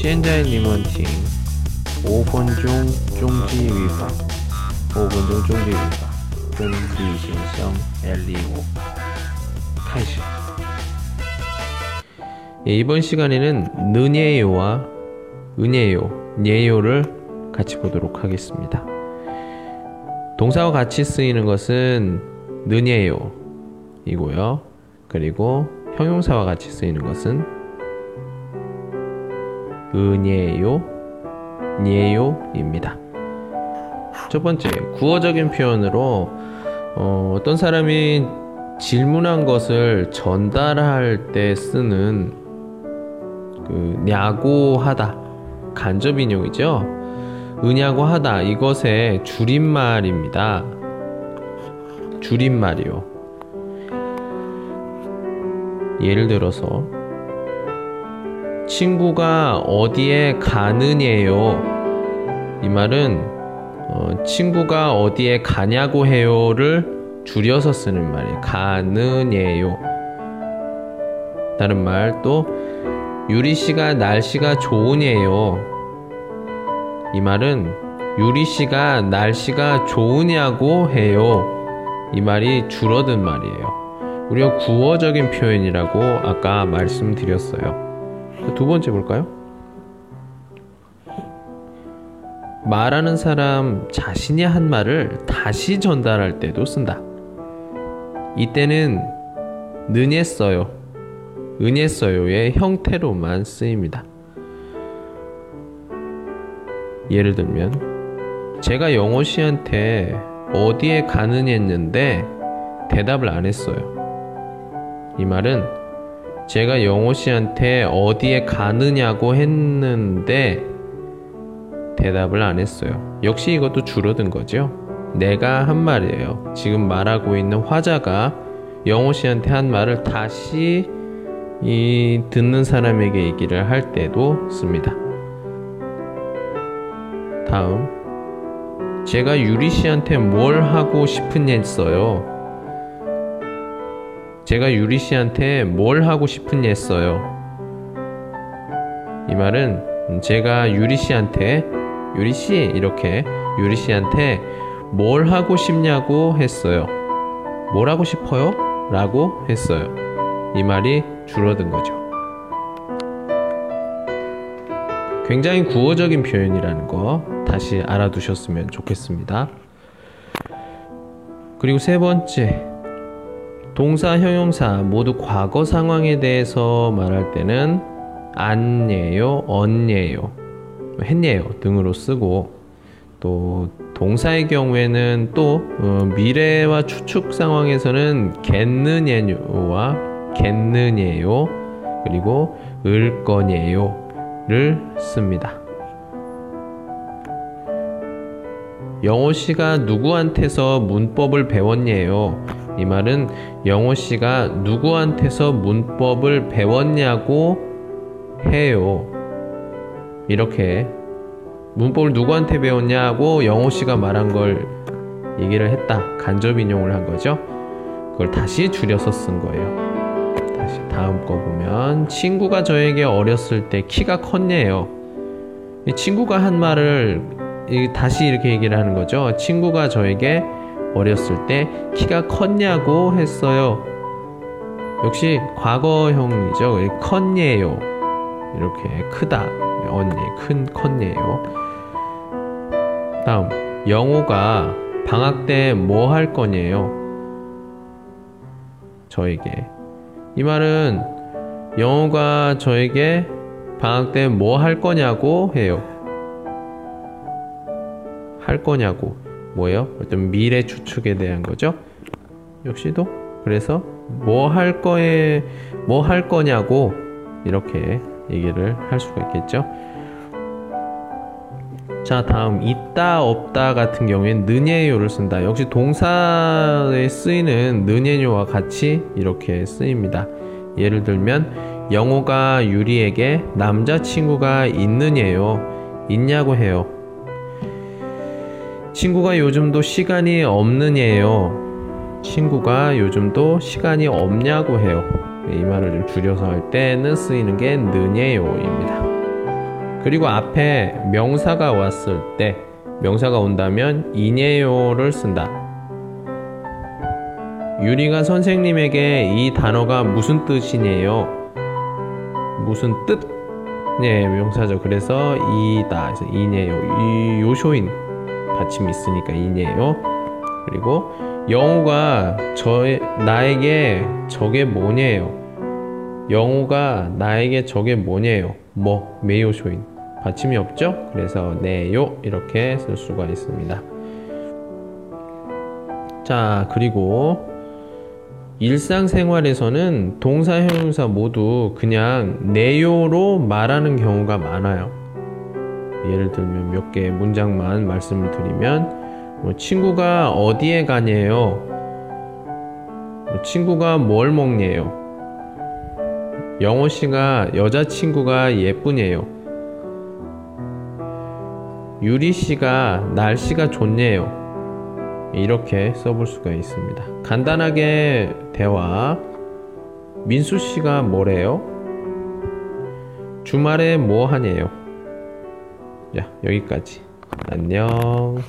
现在你们听五分钟中级语法，五分钟中级语法，跟地形相 L25 开始。 예, 이번 시간에는 느네요와 은예요, 예요를 같이 보도록 하겠습니다. 동사와 같이 쓰이는 것은 느네요이고요. 그리고 형용사와 같이 쓰이는 것은 은예요, 예요입니다. 첫 번째, 구어적인 표현으로 어, 어떤 사람이 질문한 것을 전달할 때 쓰는 그 야고하다 간접 인용이죠. 은야고하다 이것의 줄임말입니다. 줄임말이요. 예를 들어서 친구가 어디에 가느냐요. 이 말은 어, 친구가 어디에 가냐고 해요를 줄여서 쓰는 말이에요. 가느냐요. 다른 말 또 유리 씨가 날씨가 좋으냐요. 이 말은 유리 씨가 날씨가 좋으냐고 해요. 이 말이 줄어든 말이에요. 우리가 구어적인 표현이라고 아까 말씀드렸어요. 두 번째 볼까요? 말하는 사람 자신이 한 말을 다시 전달할 때도 쓴다. 이때는 는했어요. 은했어요의 형태로만 쓰입니다. 예를 들면 제가 영호 씨한테 어디에 가느냐 했는데 대답을 안 했어요. 이 말은 제가 영호 씨한테 어디에 가느냐고 했는데 대답을 안 했어요. 역시 이것도 줄어든 거죠. 내가 한 말이에요. 지금 말하고 있는 화자가 영호 씨한테 한 말을 다시 이 듣는 사람에게 얘기를 할 때도 씁니다. 다음 제가 유리 씨한테 뭘 하고 싶은냐 했어요. 제가 유리 씨한테 뭘 하고 싶은냐 했어요. 이 말은 제가 유리 씨한테 유리 씨 이렇게 유리 씨한테 뭘 하고 싶냐고 했어요. 뭘 하고 싶어요? 라고 했어요. 이 말이 줄어든 거죠. 굉장히 구어적인 표현이라는 거 다시 알아두셨으면 좋겠습니다. 그리고 세 번째, 동사, 형용사 모두 과거 상황에 대해서 말할 때는 안예요, 언예요, 했예요 등으로 쓰고 또 동사의 경우에는 또 어, 미래와 추측 상황에서는 겠느냐요와 겠느냐요 그리고 을 거냐요를 씁니다. 영호 씨가 누구한테서 문법을 배웠냐요? 이 말은 영호 씨가 누구한테서 문법을 배웠냐고 해요. 이렇게 문법을 누구한테 배웠냐고 영호 씨가 말한 걸 얘기를 했다. 간접 인용을 한 거죠. 그걸 다시 줄여서 쓴 거예요. 다시 다음 거 보면 친구가 저에게 어렸을 때 키가 컸네요. 이 친구가 한 말을 다시 이렇게 얘기를 하는 거죠. 친구가 저에게 어렸을 때 키가 컸냐고 했어요. 역시 과거형이죠. 컸네요. 이렇게 크다. 언니 큰 컸네요. 다음 영호가 방학 때 뭐 할 거냐요? 저에게 이 말은 영호가 저에게 방학 때 뭐 할 거냐고 해요. 할 거냐고 뭐예요? 어떤 미래 추측에 대한 거죠. 역시도 그래서 뭐 할 거에 뭐 할 거냐고 이렇게 얘기를 할 수가 있겠죠. 자, 다음 있다 없다 같은 경우엔 느냐요를 쓴다. 역시 동사에 쓰이는 느냐요와 같이 이렇게 쓰입니다. 예를 들면 영호가 유리에게 남자친구가 있느냐요? 있냐고 해요. 친구가 요즘도 시간이 없느냐요? 친구가 요즘도 시간이 없냐고 해요. 이 말을 좀 줄여서 할 때는 쓰이는 게 느냐요입니다. 그리고 앞에 명사가 왔을 때 명사가 온다면 이네요를 쓴다. 유리가 선생님에게 이 단어가 무슨 뜻이네요. 무슨 뜻? 네, 명사죠. 그래서 이다. 이네요. 이 요쇼인 받침이 있으니까 이네요. 그리고 영우가 저 나에게 저게 뭐냐요. 영우가 나에게 저게 뭐냐요. 뭐 메요쇼인 받침이 없죠? 그래서 네요 이렇게 쓸 수가 있습니다. 자 그리고 일상생활에서는 동사 형용사 모두 그냥 네요로 말하는 경우가 많아요. 예를 들면 몇 개의 문장만 말씀을 드리면 뭐 친구가 어디에 가냐요? 뭐 친구가 뭘 먹냐요? 영호 씨가 여자친구가 예쁘네요. 유리 씨가 날씨가 좋네요. 이렇게 써볼 수가 있습니다. 간단하게 대화. 민수 씨가 뭐래요? 주말에 뭐 하네요? 자, 여기까지. 안녕.